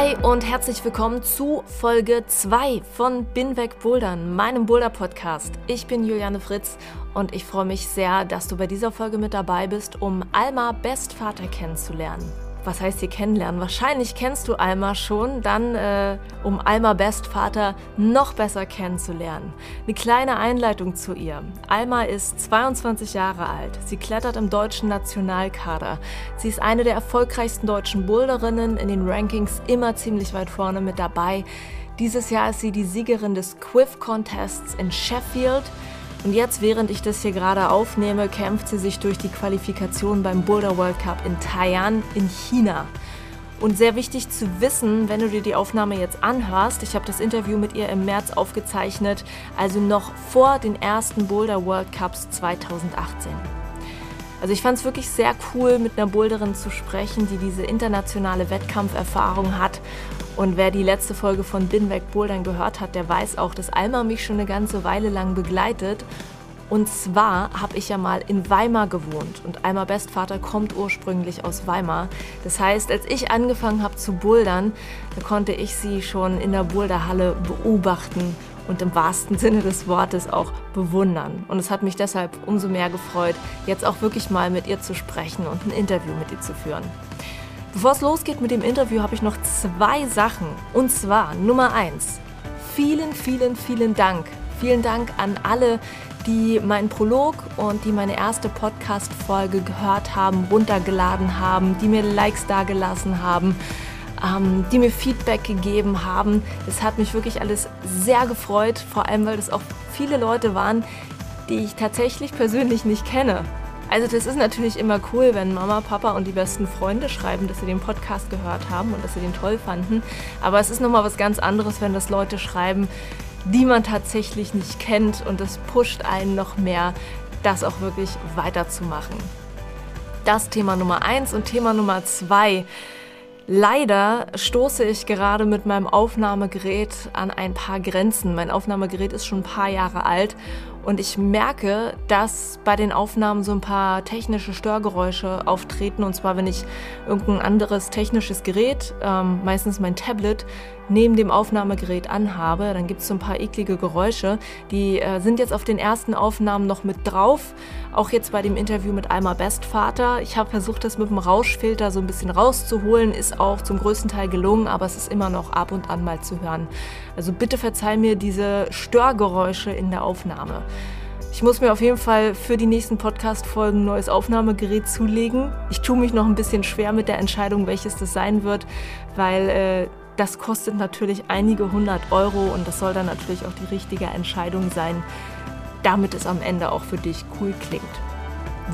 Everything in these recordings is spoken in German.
Hi und herzlich willkommen zu Folge 2 von Bin weg Bouldern, meinem Boulder-Podcast. Ich bin Juliane Fritz und ich freue mich sehr, dass du bei dieser Folge mit dabei bist, um Alma Bestvater kennenzulernen was heißt hier kennenlernen? Wahrscheinlich kennst du Alma schon, dann äh, um Alma Bestvater noch besser kennenzulernen. Eine kleine Einleitung zu ihr. Alma ist 22 Jahre alt. Sie klettert im deutschen Nationalkader. Sie ist eine der erfolgreichsten deutschen Boulderinnen, in den Rankings immer ziemlich weit vorne mit dabei. Dieses Jahr ist sie die Siegerin des Quiff Contests in Sheffield. Und jetzt, während ich das hier gerade aufnehme, kämpft sie sich durch die Qualifikation beim Boulder World Cup in Taiwan in China. Und sehr wichtig zu wissen, wenn du dir die Aufnahme jetzt anhörst, ich habe das Interview mit ihr im März aufgezeichnet, also noch vor den ersten Boulder World Cups 2018. Also ich fand es wirklich sehr cool, mit einer Boulderin zu sprechen, die diese internationale Wettkampferfahrung hat. Und wer die letzte Folge von Binweg Bouldern gehört hat, der weiß auch, dass Alma mich schon eine ganze Weile lang begleitet. Und zwar habe ich ja mal in Weimar gewohnt und Alma Bestvater kommt ursprünglich aus Weimar. Das heißt, als ich angefangen habe zu bouldern, da konnte ich sie schon in der Boulderhalle beobachten und im wahrsten Sinne des Wortes auch bewundern. Und es hat mich deshalb umso mehr gefreut, jetzt auch wirklich mal mit ihr zu sprechen und ein Interview mit ihr zu führen. Bevor es losgeht mit dem Interview, habe ich noch zwei Sachen. Und zwar Nummer eins. Vielen, vielen, vielen Dank. Vielen Dank an alle, die meinen Prolog und die meine erste Podcast-Folge gehört haben, runtergeladen haben, die mir Likes dagelassen haben ähm, die mir Feedback gegeben haben. Es hat mich wirklich alles sehr gefreut, vor allem weil es auch viele Leute waren, die ich tatsächlich persönlich nicht kenne. Also das ist natürlich immer cool, wenn Mama, Papa und die besten Freunde schreiben, dass sie den Podcast gehört haben und dass sie den toll fanden. Aber es ist nochmal was ganz anderes, wenn das Leute schreiben, die man tatsächlich nicht kennt und das pusht einen noch mehr, das auch wirklich weiterzumachen. Das Thema Nummer eins und Thema Nummer zwei Leider stoße ich gerade mit meinem Aufnahmegerät an ein paar Grenzen. Mein Aufnahmegerät ist schon ein paar Jahre alt und ich merke, dass bei den Aufnahmen so ein paar technische Störgeräusche auftreten. Und zwar, wenn ich irgendein anderes technisches Gerät, ähm, meistens mein Tablet, neben dem Aufnahmegerät anhabe, dann gibt es so ein paar eklige Geräusche. Die äh, sind jetzt auf den ersten Aufnahmen noch mit drauf. Auch jetzt bei dem Interview mit Alma Bestvater. Ich habe versucht, das mit dem Rauschfilter so ein bisschen rauszuholen. Ist auch zum größten Teil gelungen, aber es ist immer noch ab und an mal zu hören. Also bitte verzeih mir diese Störgeräusche in der Aufnahme. Ich muss mir auf jeden Fall für die nächsten Podcast-Folgen ein neues Aufnahmegerät zulegen. Ich tue mich noch ein bisschen schwer mit der Entscheidung, welches das sein wird, weil äh, das kostet natürlich einige hundert Euro und das soll dann natürlich auch die richtige Entscheidung sein, damit es am Ende auch für dich cool klingt.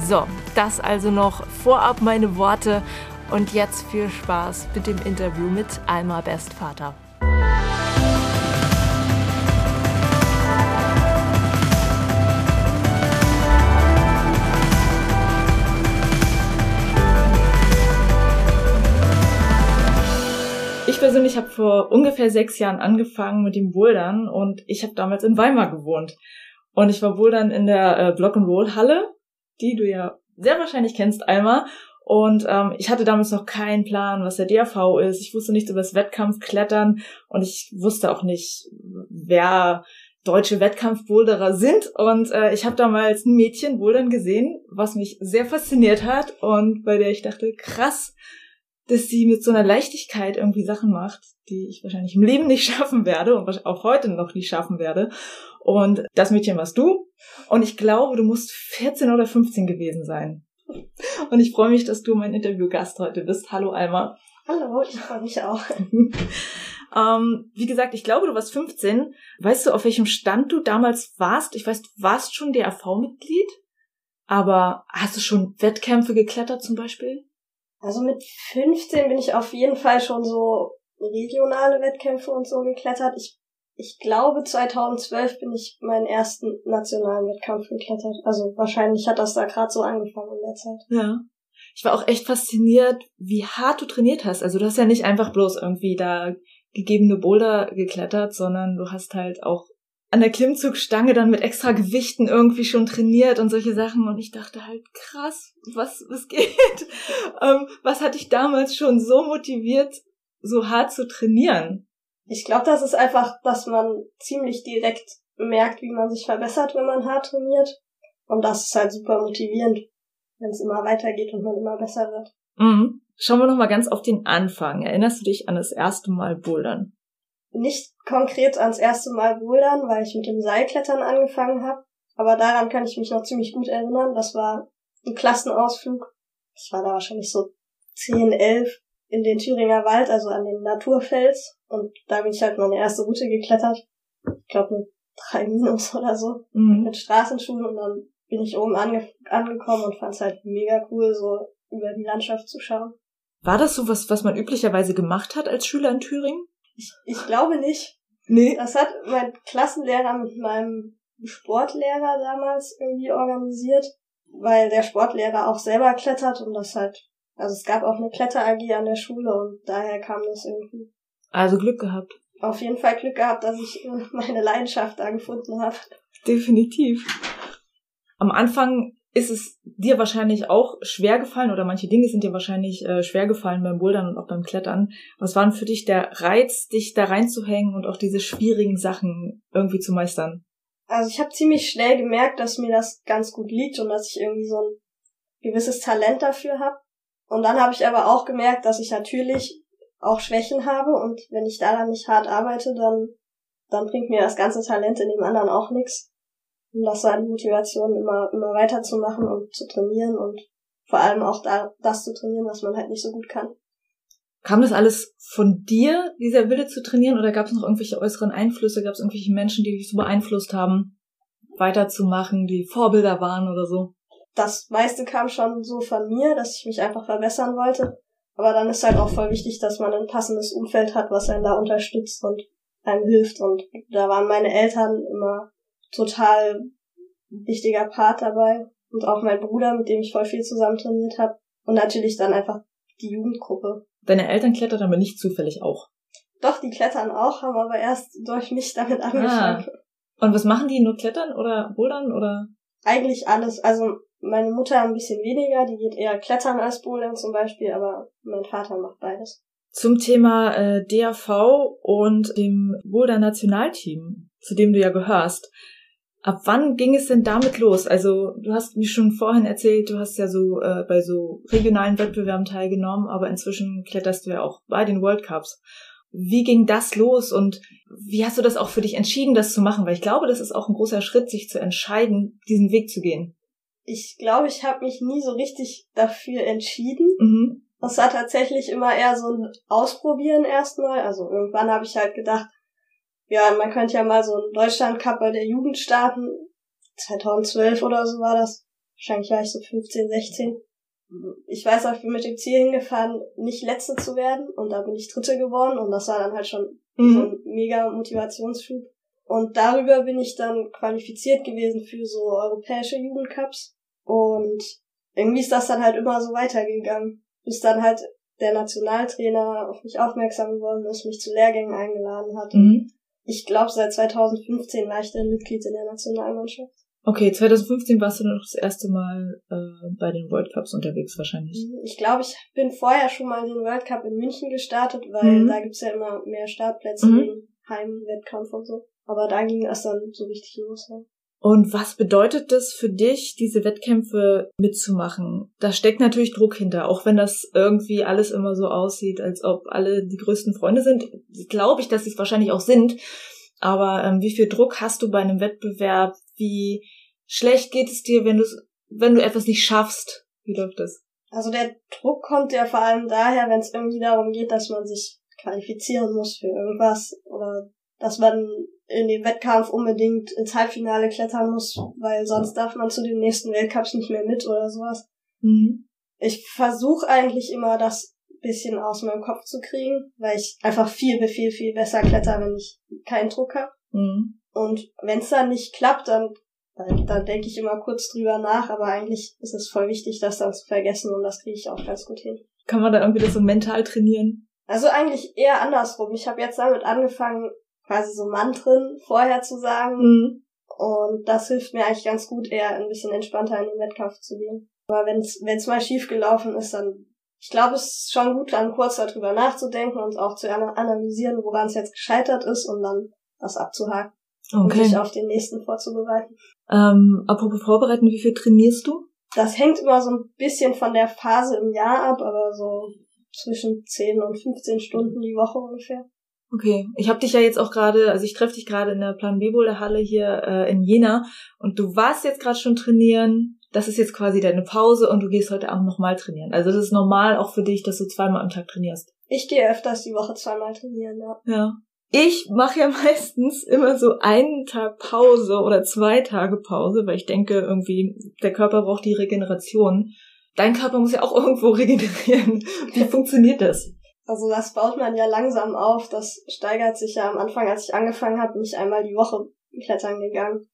So, das also noch vorab meine Worte und jetzt viel Spaß mit dem Interview mit Alma Bestvater. Persönlich habe vor ungefähr sechs Jahren angefangen mit dem Bouldern und ich habe damals in Weimar gewohnt. Und ich war Bouldern in der äh, Block and Roll Halle, die du ja sehr wahrscheinlich kennst, Alma. Und ähm, ich hatte damals noch keinen Plan, was der DRV ist. Ich wusste nichts über das Wettkampfklettern und ich wusste auch nicht, wer deutsche Wettkampfboulderer sind. Und äh, ich habe damals ein Mädchen bouldern gesehen, was mich sehr fasziniert hat und bei der ich dachte, krass, dass sie mit so einer Leichtigkeit irgendwie Sachen macht, die ich wahrscheinlich im Leben nicht schaffen werde und auch heute noch nicht schaffen werde. Und das Mädchen warst du. Und ich glaube, du musst 14 oder 15 gewesen sein. Und ich freue mich, dass du mein Interviewgast heute bist. Hallo Alma. Hallo, ich freue mich auch. Ähm, wie gesagt, ich glaube, du warst 15. Weißt du, auf welchem Stand du damals warst? Ich weiß, du warst schon DRV-Mitglied, aber hast du schon Wettkämpfe geklettert zum Beispiel? Also mit 15 bin ich auf jeden Fall schon so regionale Wettkämpfe und so geklettert. Ich, ich glaube, 2012 bin ich meinen ersten nationalen Wettkampf geklettert. Also wahrscheinlich hat das da gerade so angefangen in der Zeit. Ja. Ich war auch echt fasziniert, wie hart du trainiert hast. Also du hast ja nicht einfach bloß irgendwie da gegebene Boulder geklettert, sondern du hast halt auch an der Klimmzugstange dann mit extra Gewichten irgendwie schon trainiert und solche Sachen. Und ich dachte halt, krass, was, was geht? ähm, was hat dich damals schon so motiviert, so hart zu trainieren? Ich glaube, das ist einfach, dass man ziemlich direkt merkt, wie man sich verbessert, wenn man hart trainiert. Und das ist halt super motivierend, wenn es immer weitergeht und man immer besser wird. Mhm. Schauen wir noch mal ganz auf den Anfang. Erinnerst du dich an das erste Mal Bouldern? Nicht konkret ans erste Mal Bouldern, weil ich mit dem Seilklettern angefangen habe. Aber daran kann ich mich noch ziemlich gut erinnern. Das war ein Klassenausflug. Ich war da wahrscheinlich so 10, 11 in den Thüringer Wald, also an den Naturfels. Und da bin ich halt meine erste Route geklettert. Ich glaube mit drei Minus oder so. Mhm. Mit Straßenschuhen. Und dann bin ich oben ange angekommen und fand es halt mega cool, so über die Landschaft zu schauen. War das so was, was man üblicherweise gemacht hat als Schüler in Thüringen? Ich, ich glaube nicht. Nee. Das hat mein Klassenlehrer mit meinem Sportlehrer damals irgendwie organisiert, weil der Sportlehrer auch selber klettert und das halt, also es gab auch eine Kletter-AG an der Schule und daher kam das irgendwie. Also Glück gehabt. Auf jeden Fall Glück gehabt, dass ich äh, meine Leidenschaft da gefunden habe. Definitiv. Am Anfang ist es dir wahrscheinlich auch schwer gefallen oder manche Dinge sind dir wahrscheinlich äh, schwer gefallen beim Bouldern und auch beim Klettern. Was war denn für dich der Reiz, dich da reinzuhängen und auch diese schwierigen Sachen irgendwie zu meistern? Also ich habe ziemlich schnell gemerkt, dass mir das ganz gut liegt und dass ich irgendwie so ein gewisses Talent dafür habe. Und dann habe ich aber auch gemerkt, dass ich natürlich auch Schwächen habe und wenn ich daran nicht hart arbeite, dann dann bringt mir das ganze Talent in dem anderen auch nichts. Und das war die Motivation, immer, immer weiterzumachen und zu trainieren und vor allem auch da, das zu trainieren, was man halt nicht so gut kann. Kam das alles von dir, dieser Wille zu trainieren, oder gab es noch irgendwelche äußeren Einflüsse? Gab es irgendwelche Menschen, die dich so beeinflusst haben, weiterzumachen, die Vorbilder waren oder so? Das meiste kam schon so von mir, dass ich mich einfach verbessern wollte. Aber dann ist halt auch voll wichtig, dass man ein passendes Umfeld hat, was einen da unterstützt und einem hilft. Und da waren meine Eltern immer total wichtiger Part dabei. Und auch mein Bruder, mit dem ich voll viel zusammen trainiert habe. Und natürlich dann einfach die Jugendgruppe. Deine Eltern klettern aber nicht zufällig auch. Doch, die klettern auch, haben aber erst durch mich damit ah. angefangen. Ah. Und was machen die? Nur klettern oder bouldern oder? Eigentlich alles. Also meine Mutter ein bisschen weniger, die geht eher klettern als bouldern zum Beispiel, aber mein Vater macht beides. Zum Thema äh, DAV und dem Boulder Nationalteam, zu dem du ja gehörst. Ab wann ging es denn damit los? Also du hast mir schon vorhin erzählt, du hast ja so äh, bei so regionalen Wettbewerben teilgenommen, aber inzwischen kletterst du ja auch bei den World Cups. Wie ging das los und wie hast du das auch für dich entschieden, das zu machen? Weil ich glaube, das ist auch ein großer Schritt, sich zu entscheiden, diesen Weg zu gehen. Ich glaube, ich habe mich nie so richtig dafür entschieden. Mhm. Das war tatsächlich immer eher so ein Ausprobieren erstmal. Also irgendwann habe ich halt gedacht, ja, man könnte ja mal so einen Deutschland-Cup bei der Jugend starten. 2012 oder so war das. Wahrscheinlich war ich so 15, 16. Ich weiß auch, ich bin mit dem Ziel hingefahren, nicht Letzte zu werden. Und da bin ich Dritte geworden. Und das war dann halt schon mhm. so ein mega Motivationsschub. Und darüber bin ich dann qualifiziert gewesen für so europäische Jugendcups. Und irgendwie ist das dann halt immer so weitergegangen. Bis dann halt der Nationaltrainer auf mich aufmerksam geworden ist, mich zu Lehrgängen eingeladen hat. Mhm. Ich glaube, seit 2015 war ich dann Mitglied in der Nationalmannschaft. Okay, 2015 warst du noch das erste Mal äh, bei den World Cups unterwegs wahrscheinlich. Mhm, ich glaube, ich bin vorher schon mal den World Cup in München gestartet, weil mhm. da gibt's ja immer mehr Startplätze mhm. wegen Heimwettkampf und so. Aber da ging das dann so richtig los. Ja. Und was bedeutet das für dich, diese Wettkämpfe mitzumachen? Da steckt natürlich Druck hinter, auch wenn das irgendwie alles immer so aussieht, als ob alle die größten Freunde sind. Glaube ich, dass sie es wahrscheinlich auch sind. Aber ähm, wie viel Druck hast du bei einem Wettbewerb? Wie schlecht geht es dir, wenn du wenn du etwas nicht schaffst? Wie läuft das? Also der Druck kommt ja vor allem daher, wenn es irgendwie darum geht, dass man sich qualifizieren muss für irgendwas oder dass man in dem Wettkampf unbedingt ins Halbfinale klettern muss, weil sonst darf man zu den nächsten Weltcups nicht mehr mit oder sowas. Mhm. Ich versuche eigentlich immer das bisschen aus meinem Kopf zu kriegen, weil ich einfach viel, viel, viel besser kletter, wenn ich keinen Druck habe. Mhm. Und wenn es dann nicht klappt, dann, dann, dann denke ich immer kurz drüber nach, aber eigentlich ist es voll wichtig, das dann zu vergessen und das kriege ich auch ganz gut hin. Kann man da irgendwie das so mental trainieren? Also eigentlich eher andersrum. Ich habe jetzt damit angefangen, quasi so Mantren vorher zu sagen. Mhm. Und das hilft mir eigentlich ganz gut, eher ein bisschen entspannter in den Wettkampf zu gehen. Aber wenn es mal schief gelaufen ist, dann ich glaube, es ist schon gut, dann kurz darüber nachzudenken und auch zu analysieren, woran es jetzt gescheitert ist und dann das abzuhaken okay. und sich auf den nächsten vorzubereiten. Ähm, apropos vorbereiten, wie viel trainierst du? Das hängt immer so ein bisschen von der Phase im Jahr ab, aber so zwischen 10 und 15 Stunden die Woche ungefähr. Okay, ich habe dich ja jetzt auch gerade, also ich treffe dich gerade in der Plan B Halle hier äh, in Jena und du warst jetzt gerade schon trainieren. Das ist jetzt quasi deine Pause und du gehst heute Abend nochmal trainieren. Also das ist normal auch für dich, dass du zweimal am Tag trainierst. Ich gehe öfters die Woche zweimal trainieren, ja. Ja. Ich mache ja meistens immer so einen Tag Pause oder zwei Tage Pause, weil ich denke, irgendwie der Körper braucht die Regeneration. Dein Körper muss ja auch irgendwo regenerieren. Wie funktioniert das? Also das baut man ja langsam auf. Das steigert sich ja am Anfang, als ich angefangen habe, nicht einmal die Woche klettern gegangen.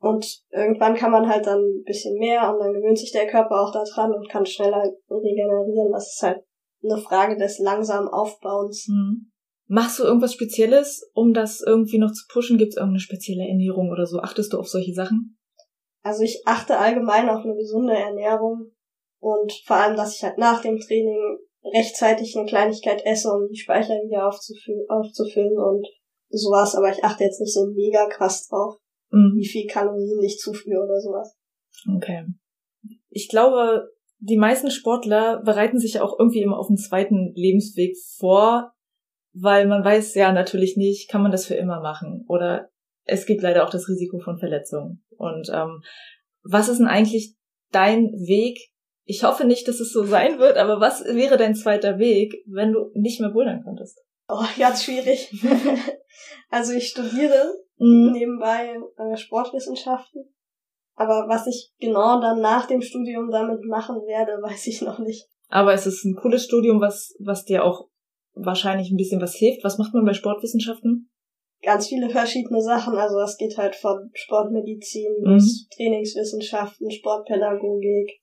Und irgendwann kann man halt dann ein bisschen mehr und dann gewöhnt sich der Körper auch daran und kann schneller regenerieren. Das ist halt eine Frage des langsamen Aufbauens. Mhm. Machst du irgendwas Spezielles, um das irgendwie noch zu pushen? Gibt es irgendeine spezielle Ernährung oder so? Achtest du auf solche Sachen? Also ich achte allgemein auf eine gesunde Ernährung und vor allem, dass ich halt nach dem Training rechtzeitig eine Kleinigkeit esse, um die Speicher wieder aufzufüllen, aufzufüllen und sowas, aber ich achte jetzt nicht so mega krass drauf, mhm. wie viel Kalorien ich zuführe oder sowas. Okay. Ich glaube, die meisten Sportler bereiten sich ja auch irgendwie immer auf einen zweiten Lebensweg vor, weil man weiß ja natürlich nicht, kann man das für immer machen oder es gibt leider auch das Risiko von Verletzungen. Und ähm, was ist denn eigentlich dein Weg, ich hoffe nicht, dass es so sein wird, aber was wäre dein zweiter Weg, wenn du nicht mehr bouldern könntest? Oh, ganz schwierig. also ich studiere mhm. nebenbei äh, Sportwissenschaften. Aber was ich genau dann nach dem Studium damit machen werde, weiß ich noch nicht. Aber es ist ein cooles Studium, was, was dir auch wahrscheinlich ein bisschen was hilft. Was macht man bei Sportwissenschaften? Ganz viele verschiedene Sachen. Also das geht halt von Sportmedizin mhm. bis Trainingswissenschaften, Sportpädagogik,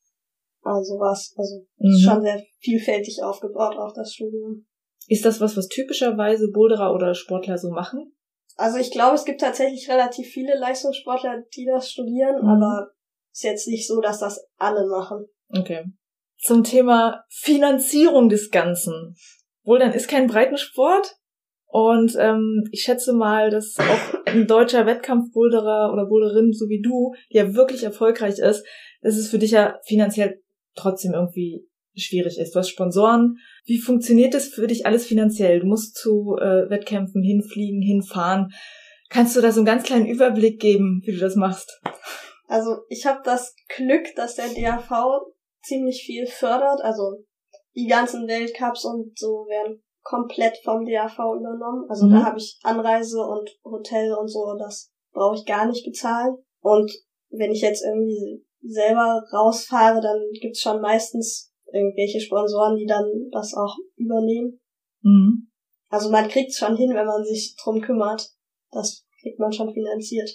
also was. Also mhm. ist schon sehr vielfältig aufgebaut, auch das Studium. Ist das was, was typischerweise Boulderer oder Sportler so machen? Also ich glaube, es gibt tatsächlich relativ viele Leistungssportler, die das studieren, mhm. aber ist jetzt nicht so, dass das alle machen. Okay. Zum Thema Finanzierung des Ganzen. Bouldern ist kein Breitensport. Und ähm, ich schätze mal, dass auch ein deutscher Wettkampfboulderer oder Boulderin, so wie du, der wirklich erfolgreich ist, dass es für dich ja finanziell trotzdem irgendwie schwierig ist. Du hast Sponsoren. Wie funktioniert das für dich alles finanziell? Du musst zu äh, Wettkämpfen hinfliegen, hinfahren. Kannst du da so einen ganz kleinen Überblick geben, wie du das machst? Also ich habe das Glück, dass der DAV ziemlich viel fördert. Also die ganzen Weltcups und so werden komplett vom DAV übernommen. Also mhm. da habe ich Anreise und Hotel und so, das brauche ich gar nicht bezahlen. Und wenn ich jetzt irgendwie selber rausfahre, dann gibt's schon meistens irgendwelche Sponsoren, die dann das auch übernehmen. Mhm. Also man kriegt's schon hin, wenn man sich drum kümmert. Das kriegt man schon finanziert.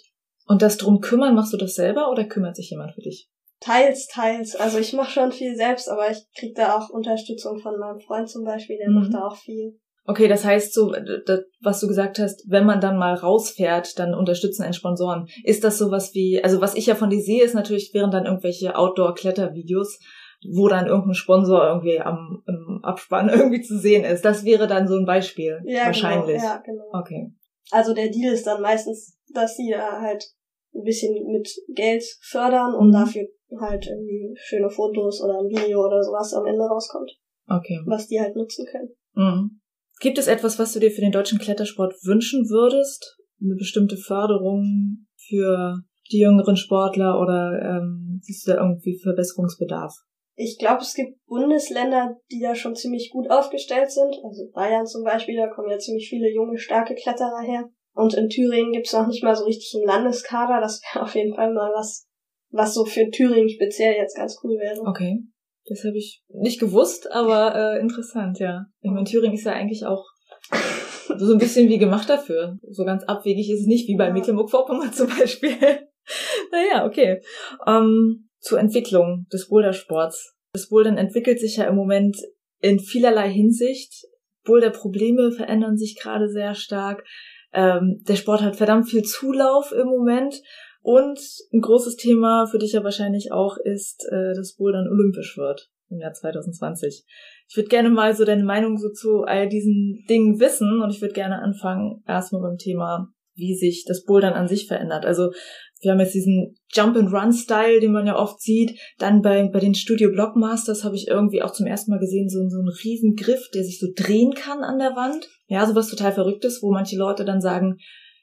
Und das drum kümmern, machst du das selber oder kümmert sich jemand für dich? Teils, teils. Also ich mache schon viel selbst, aber ich krieg da auch Unterstützung von meinem Freund zum Beispiel, der mhm. macht da auch viel. Okay, das heißt so, das, was du gesagt hast, wenn man dann mal rausfährt, dann unterstützen einen Sponsoren. Ist das sowas wie, also was ich ja von dir sehe, ist natürlich, wären dann irgendwelche Outdoor-Klettervideos, wo dann irgendein Sponsor irgendwie am im Abspann irgendwie zu sehen ist. Das wäre dann so ein Beispiel. Ja, genau. wahrscheinlich. Genau, ja, genau. Okay. Also der Deal ist dann meistens, dass sie da halt ein bisschen mit Geld fördern und mhm. dafür halt irgendwie schöne Fotos oder ein Video oder sowas am Ende rauskommt. Okay. Was die halt nutzen können. Mhm. Gibt es etwas, was du dir für den deutschen Klettersport wünschen würdest? Eine bestimmte Förderung für die jüngeren Sportler oder ähm, siehst du da irgendwie Verbesserungsbedarf? Ich glaube, es gibt Bundesländer, die da schon ziemlich gut aufgestellt sind. Also Bayern zum Beispiel, da kommen ja ziemlich viele junge, starke Kletterer her. Und in Thüringen gibt's noch nicht mal so richtig einen Landeskader. Das wäre auf jeden Fall mal was, was so für Thüringen speziell jetzt ganz cool wäre. Okay. Das habe ich nicht gewusst, aber äh, interessant, ja. Ich meine, Thüringen ist ja eigentlich auch so ein bisschen wie gemacht dafür. So ganz abwegig ist es nicht, wie bei ja. Mecklenburg-Vorpommern zum Beispiel. naja, okay. Ähm, zur Entwicklung des Bouldersports. Das Bouldern entwickelt sich ja im Moment in vielerlei Hinsicht. Boulder-Probleme verändern sich gerade sehr stark. Ähm, der Sport hat verdammt viel Zulauf im Moment. Und ein großes Thema für dich ja wahrscheinlich auch ist, äh, dass Bouldern olympisch wird im Jahr 2020. Ich würde gerne mal so deine Meinung so zu all diesen Dingen wissen und ich würde gerne anfangen erstmal beim Thema, wie sich das Bouldern an sich verändert. Also wir haben jetzt diesen Jump-and-Run-Style, den man ja oft sieht. Dann bei, bei den Studio Blockmasters habe ich irgendwie auch zum ersten Mal gesehen, so, so einen riesen Griff, der sich so drehen kann an der Wand. Ja, sowas total Verrücktes, wo manche Leute dann sagen,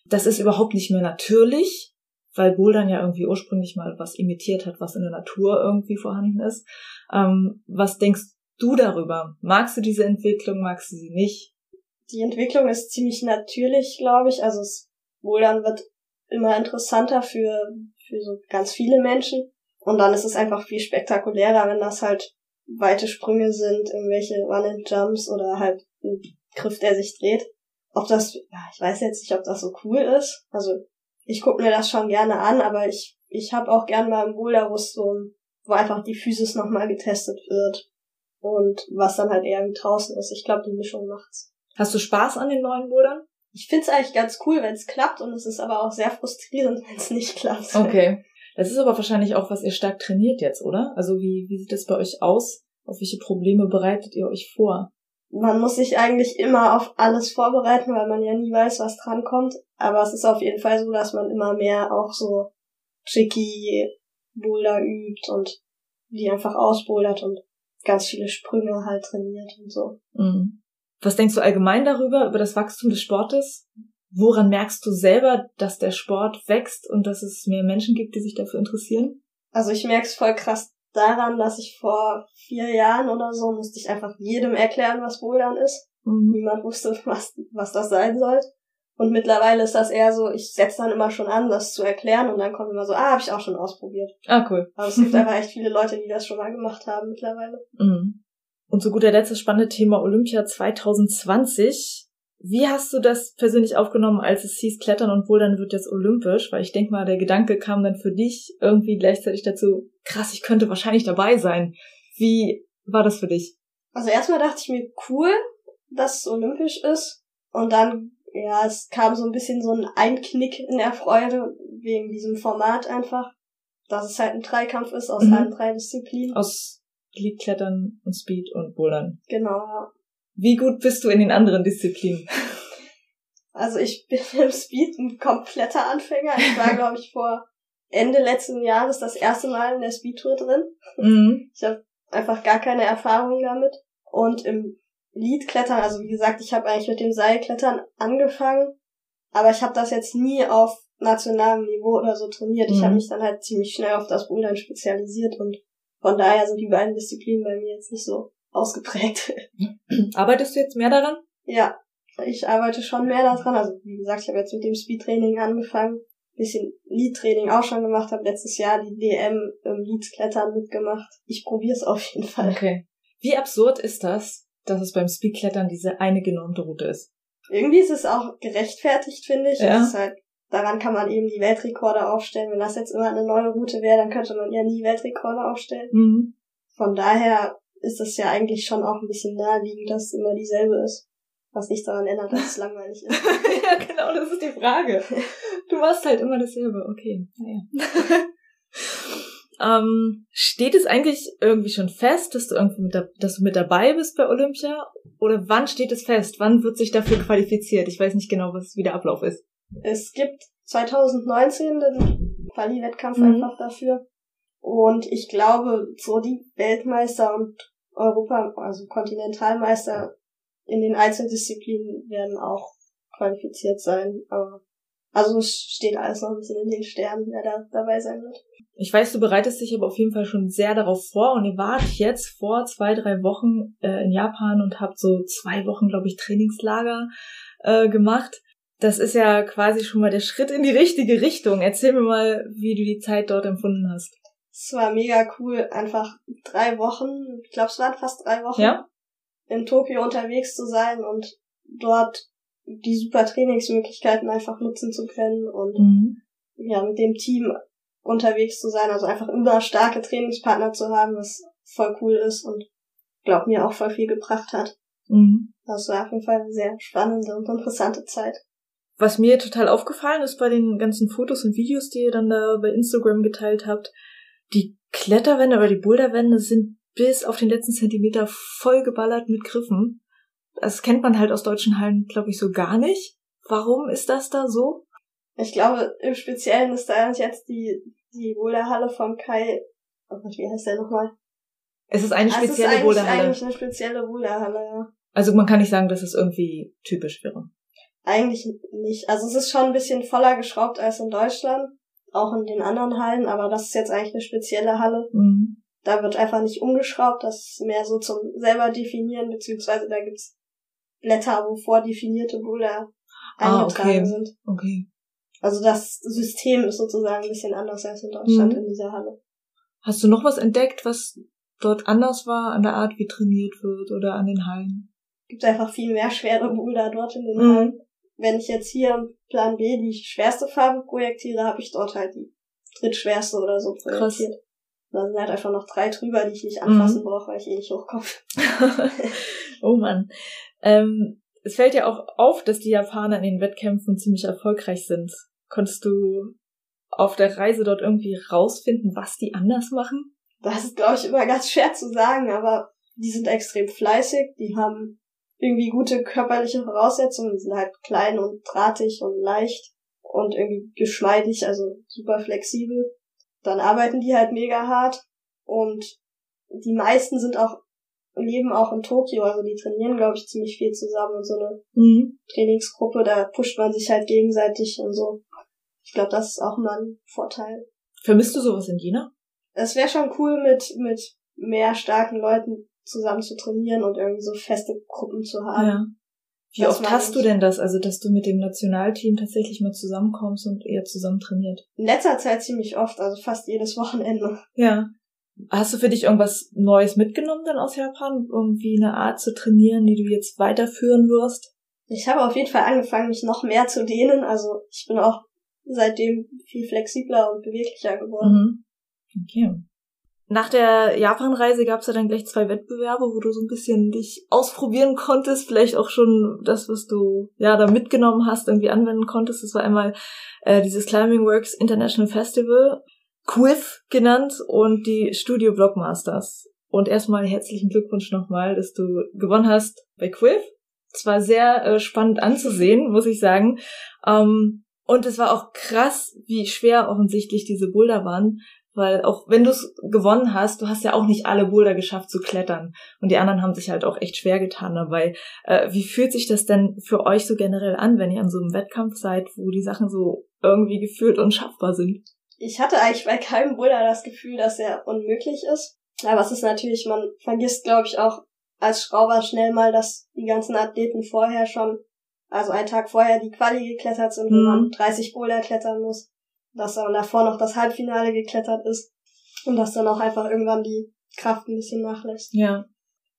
das ist überhaupt nicht mehr natürlich, weil Bouldern ja irgendwie ursprünglich mal was imitiert hat, was in der Natur irgendwie vorhanden ist. Ähm, was denkst du darüber? Magst du diese Entwicklung, magst du sie nicht? Die Entwicklung ist ziemlich natürlich, glaube ich. Also das Bouldern wird immer interessanter für, für so ganz viele Menschen. Und dann ist es einfach viel spektakulärer, wenn das halt weite Sprünge sind, irgendwelche Run-and-Jumps oder halt ein Griff, der sich dreht. Ob das, ja, ich weiß jetzt nicht, ob das so cool ist. Also ich gucke mir das schon gerne an, aber ich, ich habe auch gern mal einen Boulder, wo so, wo einfach die Physis nochmal getestet wird. Und was dann halt eher draußen ist. Ich glaube, die Mischung macht's. Hast du Spaß an den neuen Bouldern? Ich find's eigentlich ganz cool, wenn es klappt und es ist aber auch sehr frustrierend, wenn es nicht klappt. Okay. Das ist aber wahrscheinlich auch, was ihr stark trainiert jetzt, oder? Also wie, wie sieht das bei euch aus? Auf welche Probleme bereitet ihr euch vor? Man muss sich eigentlich immer auf alles vorbereiten, weil man ja nie weiß, was drankommt. Aber es ist auf jeden Fall so, dass man immer mehr auch so tricky Boulder übt und die einfach ausbouldert und ganz viele Sprünge halt trainiert und so. Mhm. Was denkst du allgemein darüber, über das Wachstum des Sportes? Woran merkst du selber, dass der Sport wächst und dass es mehr Menschen gibt, die sich dafür interessieren? Also ich merke es voll krass daran, dass ich vor vier Jahren oder so musste ich einfach jedem erklären, was Bouldern ist. Mhm. Niemand wusste, was, was das sein soll. Und mittlerweile ist das eher so, ich setze dann immer schon an, das zu erklären und dann kommt immer so, ah, habe ich auch schon ausprobiert. Ah, cool. Aber es gibt einfach echt viele Leute, die das schon mal gemacht haben mittlerweile. Mhm. Und zu guter Letzt das spannende Thema Olympia 2020. Wie hast du das persönlich aufgenommen, als es hieß, Klettern und Bouldern wird jetzt olympisch? Weil ich denke mal, der Gedanke kam dann für dich irgendwie gleichzeitig dazu, krass, ich könnte wahrscheinlich dabei sein. Wie war das für dich? Also erstmal dachte ich mir, cool, dass es olympisch ist. Und dann, ja, es kam so ein bisschen so ein Einknick in der Freude wegen diesem Format einfach. Dass es halt ein Dreikampf ist aus mhm. allen drei Disziplinen. Aus Gliedklettern und Speed und Bouldern. Genau. Wie gut bist du in den anderen Disziplinen? Also ich bin im Speed ein kompletter Anfänger. Ich war, glaube ich, vor Ende letzten Jahres das erste Mal in der Speedtour drin. Mhm. Ich habe einfach gar keine Erfahrung damit. Und im Leadklettern, also wie gesagt, ich habe eigentlich mit dem Seilklettern angefangen, aber ich habe das jetzt nie auf nationalem Niveau oder so trainiert. Mhm. Ich habe mich dann halt ziemlich schnell auf das Bouldern spezialisiert und von daher sind die beiden Disziplinen bei mir jetzt nicht so ausgeprägt. Arbeitest du jetzt mehr daran? Ja, ich arbeite schon mehr daran. Also wie gesagt, ich habe jetzt mit dem Speedtraining angefangen, bisschen Lead-Training auch schon gemacht, habe letztes Jahr die DM im Lead-Klettern mitgemacht. Ich probiere es auf jeden Fall. Okay. Wie absurd ist das, dass es beim Speedklettern diese eine genormte Route ist? Irgendwie ist es auch gerechtfertigt, finde ich. Ja. Halt daran kann man eben die Weltrekorde aufstellen. Wenn das jetzt immer eine neue Route wäre, dann könnte man ja nie Weltrekorde aufstellen. Mhm. Von daher ist es ja eigentlich schon auch ein bisschen naheliegend, dass es immer dieselbe ist. Was nicht daran ändert, dass es langweilig ist. ja, genau, das ist die Frage. Du machst halt immer dasselbe. Okay, naja. ähm, steht es eigentlich irgendwie schon fest, dass du irgendwie mit, da, dass du mit dabei bist bei Olympia? Oder wann steht es fest? Wann wird sich dafür qualifiziert? Ich weiß nicht genau, was wie der Ablauf ist. Es gibt 2019 den Quali-Wettkampf mhm. einfach dafür. Und ich glaube, so die Weltmeister und Europa, also Kontinentalmeister in den Einzeldisziplinen werden auch qualifiziert sein. Also es steht alles noch ein bisschen in den Sternen, wer da dabei sein wird. Ich weiß, du bereitest dich aber auf jeden Fall schon sehr darauf vor und ihr wart jetzt vor zwei, drei Wochen äh, in Japan und habt so zwei Wochen, glaube ich, Trainingslager äh, gemacht. Das ist ja quasi schon mal der Schritt in die richtige Richtung. Erzähl mir mal, wie du die Zeit dort empfunden hast. Es war mega cool, einfach drei Wochen, ich glaube es waren fast drei Wochen, ja? in Tokio unterwegs zu sein und dort die super Trainingsmöglichkeiten einfach nutzen zu können und mhm. ja, mit dem Team unterwegs zu sein, also einfach immer starke Trainingspartner zu haben, was voll cool ist und glaub mir auch voll viel gebracht hat. Mhm. Das war auf jeden Fall eine sehr spannende und interessante Zeit. Was mir total aufgefallen ist bei den ganzen Fotos und Videos, die ihr dann da bei Instagram geteilt habt, die Kletterwände oder die Boulderwände sind bis auf den letzten Zentimeter voll geballert mit Griffen. Das kennt man halt aus deutschen Hallen, glaube ich, so gar nicht. Warum ist das da so? Ich glaube, im Speziellen ist da jetzt die, die Boulderhalle vom Kai, oh Gott, wie heißt der nochmal? Es ist eine spezielle also es ist Boulderhalle. eigentlich eine spezielle Boulderhalle, ja. Also man kann nicht sagen, dass es irgendwie typisch wäre. Eigentlich nicht. Also es ist schon ein bisschen voller geschraubt als in Deutschland, auch in den anderen Hallen, aber das ist jetzt eigentlich eine spezielle Halle. Mhm. Da wird einfach nicht umgeschraubt, das ist mehr so zum selber definieren, beziehungsweise da gibt's Blätter, wo vordefinierte Boulder ah, eingetragen okay. sind. Okay. Also das System ist sozusagen ein bisschen anders als in Deutschland mhm. in dieser Halle. Hast du noch was entdeckt, was dort anders war an der Art, wie trainiert wird oder an den Hallen? Gibt einfach viel mehr schwere Boulder dort in den mhm. Hallen. Wenn ich jetzt hier im Plan B die schwerste Farbe projektiere, habe ich dort halt die drittschwerste oder so projektiert. Krass. Da sind halt einfach noch drei drüber, die ich nicht anfassen mhm. brauche, weil ich eh nicht hochkomme. oh man. Ähm, es fällt ja auch auf, dass die Japaner in den Wettkämpfen ziemlich erfolgreich sind. Konntest du auf der Reise dort irgendwie rausfinden, was die anders machen? Das ist, glaube ich, immer ganz schwer zu sagen, aber die sind extrem fleißig, die haben irgendwie gute körperliche Voraussetzungen, die sind halt klein und drahtig und leicht und irgendwie geschmeidig, also super flexibel. Dann arbeiten die halt mega hart und die meisten sind auch leben auch in Tokio, also die trainieren, glaube ich, ziemlich viel zusammen und so eine mhm. Trainingsgruppe, da pusht man sich halt gegenseitig und so. Ich glaube, das ist auch mal ein Vorteil. Vermisst du sowas in Jena? Es wäre schon cool, mit, mit mehr starken Leuten zusammen zu trainieren und irgendwie so feste Gruppen zu haben. Ja. Wie das oft hast du denn das, also dass du mit dem Nationalteam tatsächlich mal zusammenkommst und eher zusammen trainiert? In letzter Zeit ziemlich oft, also fast jedes Wochenende. Ja. Hast du für dich irgendwas Neues mitgenommen dann aus Japan? Irgendwie eine Art zu trainieren, die du jetzt weiterführen wirst? Ich habe auf jeden Fall angefangen, mich noch mehr zu dehnen. Also ich bin auch seitdem viel flexibler und beweglicher geworden. Mhm. Okay. Nach der Japan-Reise gab es ja dann gleich zwei Wettbewerbe, wo du so ein bisschen dich ausprobieren konntest, vielleicht auch schon das, was du ja da mitgenommen hast, irgendwie anwenden konntest. Das war einmal äh, dieses Climbing Works International Festival Quiff genannt und die Studio Blockmasters. Und erstmal herzlichen Glückwunsch nochmal, dass du gewonnen hast bei Quiff. Es war sehr äh, spannend anzusehen, muss ich sagen. Ähm, und es war auch krass, wie schwer offensichtlich diese Boulder waren, weil auch wenn du es gewonnen hast, du hast ja auch nicht alle Boulder geschafft zu klettern. Und die anderen haben sich halt auch echt schwer getan dabei. Äh, wie fühlt sich das denn für euch so generell an, wenn ihr an so einem Wettkampf seid, wo die Sachen so irgendwie gefühlt unschaffbar sind? ich hatte eigentlich bei keinem Boulder das Gefühl, dass er unmöglich ist. Aber es ist natürlich, man vergisst, glaube ich, auch als Schrauber schnell mal, dass die ganzen Athleten vorher schon, also einen Tag vorher die Quali geklettert sind, mhm. wo man 30 Boulder klettern muss, dass dann davor noch das Halbfinale geklettert ist und dass dann auch einfach irgendwann die Kraft ein bisschen nachlässt. Ja.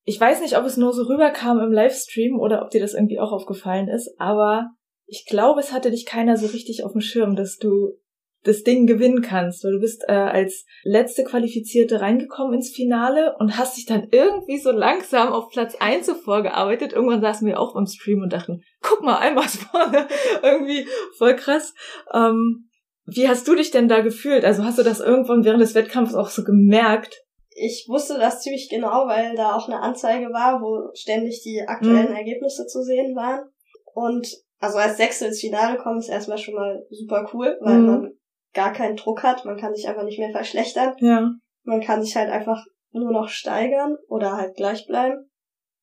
Ich weiß nicht, ob es nur so rüberkam im Livestream oder ob dir das irgendwie auch aufgefallen ist, aber ich glaube, es hatte dich keiner so richtig auf dem Schirm, dass du das Ding gewinnen kannst, weil du bist äh, als letzte Qualifizierte reingekommen ins Finale und hast dich dann irgendwie so langsam auf Platz eins so vorgearbeitet. Irgendwann saßen wir auch beim Stream und dachten, guck mal, einmal vorne. irgendwie voll krass. Ähm, wie hast du dich denn da gefühlt? Also hast du das irgendwann während des Wettkampfs auch so gemerkt? Ich wusste das ziemlich genau, weil da auch eine Anzeige war, wo ständig die aktuellen mhm. Ergebnisse zu sehen waren. Und also als Sechste ins Finale kommen ist erstmal schon mal super cool, weil mhm. man gar keinen Druck hat. Man kann sich einfach nicht mehr verschlechtern. Ja. Man kann sich halt einfach nur noch steigern oder halt gleich bleiben.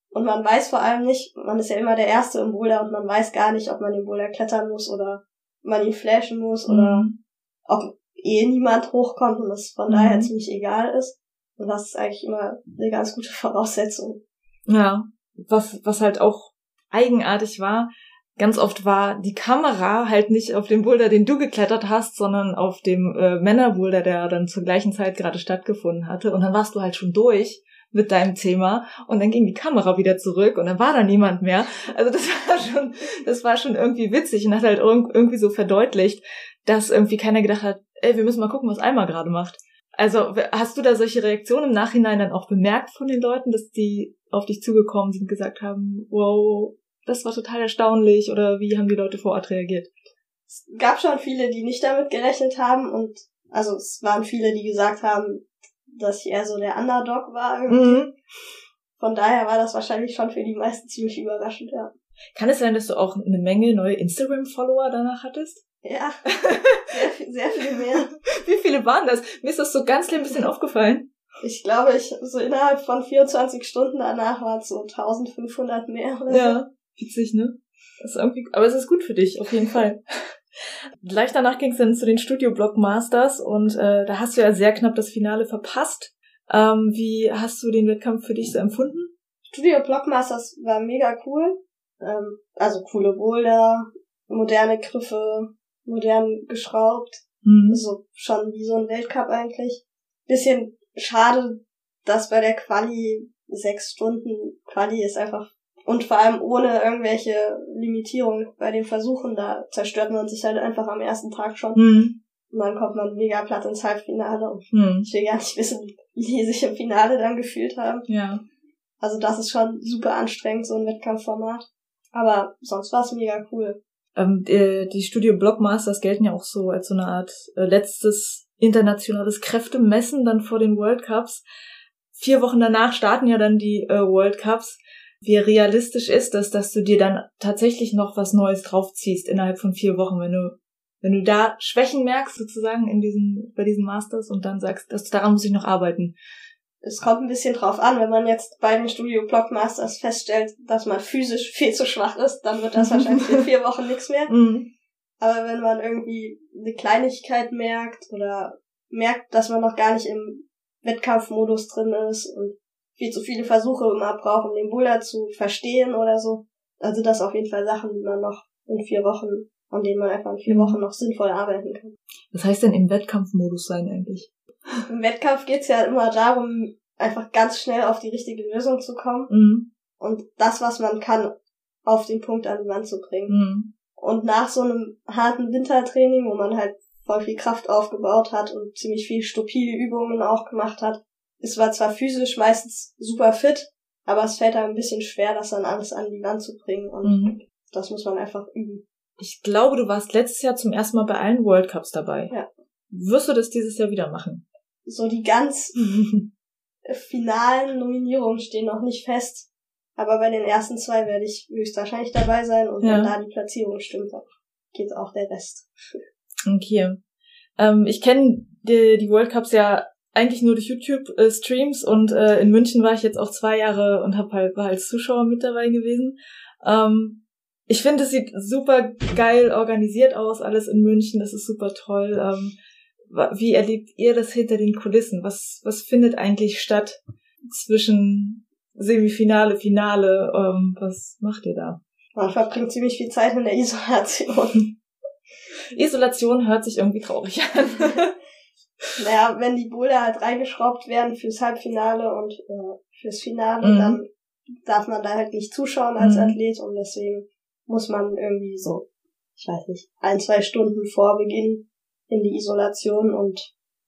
Und man weiß vor allem nicht, man ist ja immer der Erste im Boulder und man weiß gar nicht, ob man den Boulder klettern muss oder man ihn flashen muss oder mhm. ob eh niemand hochkommt und es von mhm. daher ziemlich egal ist. Und das ist eigentlich immer eine ganz gute Voraussetzung. Ja, was, was halt auch eigenartig war, ganz oft war die Kamera halt nicht auf dem Boulder, den du geklettert hast, sondern auf dem äh, Männerboulder, der dann zur gleichen Zeit gerade stattgefunden hatte. Und dann warst du halt schon durch mit deinem Thema und dann ging die Kamera wieder zurück und dann war da niemand mehr. Also das war schon, das war schon irgendwie witzig und hat halt irgendwie so verdeutlicht, dass irgendwie keiner gedacht hat, ey, wir müssen mal gucken, was Alma gerade macht. Also hast du da solche Reaktionen im Nachhinein dann auch bemerkt von den Leuten, dass die auf dich zugekommen sind und gesagt haben, wow, das war total erstaunlich oder wie haben die Leute vor Ort reagiert? Es gab schon viele, die nicht damit gerechnet haben und also es waren viele, die gesagt haben, dass ich eher so der Underdog war irgendwie. Mhm. Von daher war das wahrscheinlich schon für die meisten ziemlich überraschend, ja. Kann es sein, dass du auch eine Menge neue Instagram-Follower danach hattest? Ja, sehr, viel, sehr viel mehr. Wie viele waren das? Mir ist das so ganz klein bisschen aufgefallen. Ich glaube, ich so innerhalb von 24 Stunden danach waren es so 1500 mehr oder ja, so. witzig, ne? Das ist irgendwie, aber es ist gut für dich, auf jeden Fall. Gleich danach ging es dann zu den Studio Block Masters und äh, da hast du ja sehr knapp das Finale verpasst. Ähm, wie hast du den Wettkampf für dich so empfunden? Studio Block Masters war mega cool. Ähm, also coole Boulder, moderne Griffe, modern geschraubt. Mhm. So schon wie so ein Weltcup eigentlich. Bisschen schade, dass bei der Quali sechs Stunden Quali ist einfach und vor allem ohne irgendwelche Limitierung bei den Versuchen, da zerstört man sich halt einfach am ersten Tag schon. Mhm. Und dann kommt man mega platt ins Halbfinale. Und mhm. ich will gar nicht wissen, wie die sich im Finale dann gefühlt haben. Ja. Also das ist schon super anstrengend, so ein Wettkampfformat. Aber sonst war es mega cool. Ähm, die, die Studio Blockmasters gelten ja auch so als so eine Art äh, letztes internationales Kräftemessen dann vor den World Cups. Vier Wochen danach starten ja dann die äh, World Cups. Wie realistisch ist das, dass du dir dann tatsächlich noch was Neues draufziehst innerhalb von vier Wochen, wenn du wenn du da Schwächen merkst sozusagen in diesen bei diesen Masters und dann sagst, dass daran muss ich noch arbeiten. Es kommt ein bisschen drauf an, wenn man jetzt bei den Studio Block Masters feststellt, dass man physisch viel zu schwach ist, dann wird das wahrscheinlich in vier Wochen nichts mehr. Mhm. Aber wenn man irgendwie eine Kleinigkeit merkt oder merkt, dass man noch gar nicht im Wettkampfmodus drin ist und viel zu viele Versuche immer braucht, um den Buller zu verstehen oder so. Also das auf jeden Fall Sachen, die man noch in vier Wochen, an denen man einfach in vier mhm. Wochen noch sinnvoll arbeiten kann. Was heißt denn im Wettkampfmodus sein eigentlich? Im Wettkampf geht's ja immer darum, einfach ganz schnell auf die richtige Lösung zu kommen mhm. und das, was man kann, auf den Punkt an die Wand zu bringen. Mhm. Und nach so einem harten Wintertraining, wo man halt voll viel Kraft aufgebaut hat und ziemlich viel stupide Übungen auch gemacht hat, ist war zwar physisch meistens super fit, aber es fällt einem ein bisschen schwer, das dann alles an die Wand zu bringen und mhm. das muss man einfach üben. Ich glaube, du warst letztes Jahr zum ersten Mal bei allen World Cups dabei. Ja. Wirst du das dieses Jahr wieder machen? So die ganz finalen Nominierungen stehen noch nicht fest. Aber bei den ersten zwei werde ich höchstwahrscheinlich dabei sein und ja. wenn da die Platzierung stimmt, dann geht auch der Rest. Okay. Ähm, ich kenne die, die World Cups ja eigentlich nur durch YouTube-Streams äh, und äh, in München war ich jetzt auch zwei Jahre und hab halt, war als Zuschauer mit dabei gewesen. Ähm, ich finde, es sieht super geil organisiert aus, alles in München, das ist super toll. Ähm, wie erlebt ihr das hinter den Kulissen? Was, was findet eigentlich statt zwischen Semifinale, Finale? Ähm, was macht ihr da? Man verbringt ziemlich viel Zeit in der Isolation. Isolation hört sich irgendwie traurig an. naja, wenn die Boulder halt reingeschraubt werden fürs Halbfinale und äh, fürs Finale, mhm. dann darf man da halt nicht zuschauen als mhm. Athlet und deswegen muss man irgendwie so, ich weiß nicht, ein, zwei Stunden vor Beginn in die Isolation und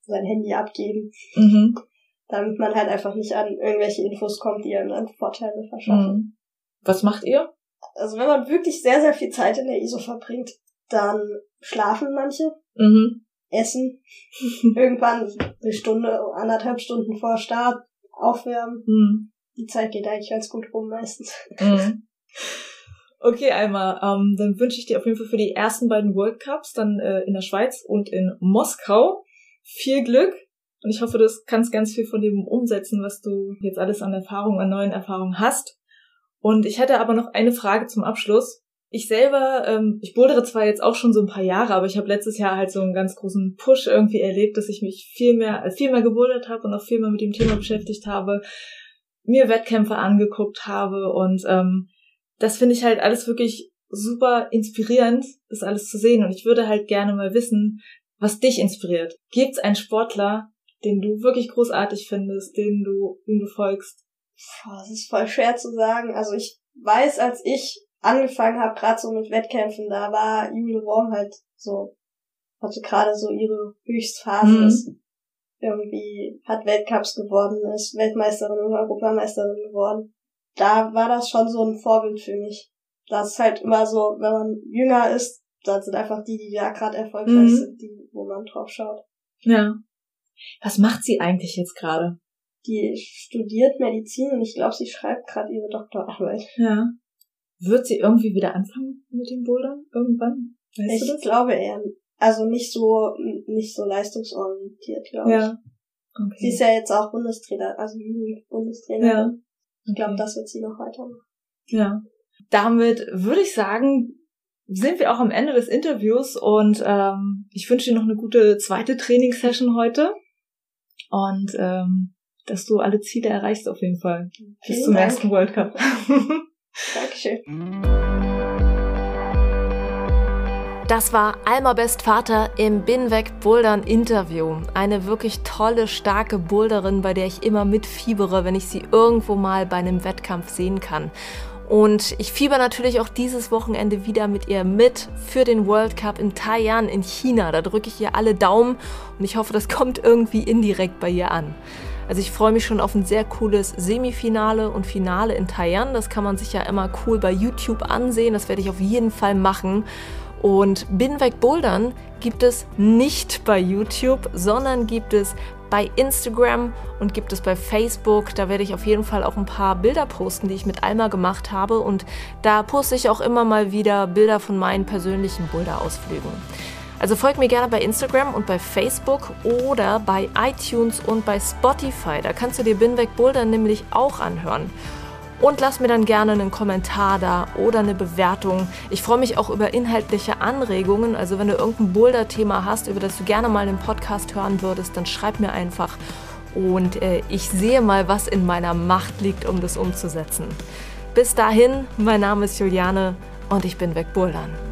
sein Handy abgeben. Mhm. Damit man halt einfach nicht an irgendwelche Infos kommt, die einem dann Vorteile verschaffen. Mhm. Was macht ihr? Also wenn man wirklich sehr, sehr viel Zeit in der ISO verbringt, dann schlafen manche, mhm. Essen, irgendwann eine Stunde, anderthalb Stunden vor Start aufwärmen. Mhm. Die Zeit geht eigentlich ganz gut rum meistens. Mhm. Okay, einmal. Ähm, dann wünsche ich dir auf jeden Fall für die ersten beiden World Cups, dann äh, in der Schweiz und in Moskau, viel Glück. Und ich hoffe, du kannst ganz viel von dem umsetzen, was du jetzt alles an Erfahrungen, an neuen Erfahrungen hast. Und ich hätte aber noch eine Frage zum Abschluss. Ich selber, ähm, ich bouldere zwar jetzt auch schon so ein paar Jahre, aber ich habe letztes Jahr halt so einen ganz großen Push irgendwie erlebt, dass ich mich viel mehr, äh, viel mehr gebouldert habe und auch viel mehr mit dem Thema beschäftigt habe, mir Wettkämpfe angeguckt habe und ähm, das finde ich halt alles wirklich super inspirierend, das alles zu sehen und ich würde halt gerne mal wissen, was dich inspiriert. Gibt es einen Sportler, den du wirklich großartig findest, den du, den du folgst? Boah, das ist voll schwer zu sagen. Also ich weiß, als ich angefangen habe, gerade so mit Wettkämpfen, da war Julie Worm halt so, hatte gerade so ihre Höchstphase, mhm. irgendwie, hat Weltcups geworden, ist Weltmeisterin und Europameisterin geworden. Da war das schon so ein Vorbild für mich. Das ist halt immer so, wenn man jünger ist, das sind einfach die, die da gerade erfolgreich mhm. sind, die, wo man drauf schaut. Ja. Was macht sie eigentlich jetzt gerade? Die studiert Medizin und ich glaube, sie schreibt gerade ihre Doktorarbeit. Ja. Wird sie irgendwie wieder anfangen mit dem Bouldern irgendwann? Weißt ich glaube eher, also nicht so, nicht so leistungsorientiert, glaube ja. ich. Okay. Sie ist ja jetzt auch Bundestrainer, also Bundestrainer. Ja. Ich glaube, das wird sie noch weitermachen. Ja. Damit würde ich sagen, sind wir auch am Ende des Interviews und ähm, ich wünsche dir noch eine gute zweite Trainingssession heute und ähm, dass du alle Ziele erreichst auf jeden Fall Vielen bis zum Dank. ersten World Cup. Dankeschön. Das war Alma Best Vater im Binweg Bouldern Interview. Eine wirklich tolle, starke Boulderin, bei der ich immer mitfiebere, wenn ich sie irgendwo mal bei einem Wettkampf sehen kann. Und ich fieber natürlich auch dieses Wochenende wieder mit ihr mit für den World Cup in Taiwan in China. Da drücke ich ihr alle Daumen und ich hoffe, das kommt irgendwie indirekt bei ihr an. Also ich freue mich schon auf ein sehr cooles Semifinale und Finale in Taiwan. Das kann man sich ja immer cool bei YouTube ansehen. Das werde ich auf jeden Fall machen. Und Binweg Bouldern gibt es nicht bei YouTube, sondern gibt es bei Instagram und gibt es bei Facebook. Da werde ich auf jeden Fall auch ein paar Bilder posten, die ich mit Alma gemacht habe. Und da poste ich auch immer mal wieder Bilder von meinen persönlichen Boulder-Ausflügen. Also folgt mir gerne bei Instagram und bei Facebook oder bei iTunes und bei Spotify. Da kannst du dir Binweg Boulder nämlich auch anhören. Und lass mir dann gerne einen Kommentar da oder eine Bewertung. Ich freue mich auch über inhaltliche Anregungen. Also wenn du irgendein Boulder-Thema hast, über das du gerne mal einen Podcast hören würdest, dann schreib mir einfach. Und äh, ich sehe mal, was in meiner Macht liegt, um das umzusetzen. Bis dahin, mein Name ist Juliane und ich bin weg Bouldern.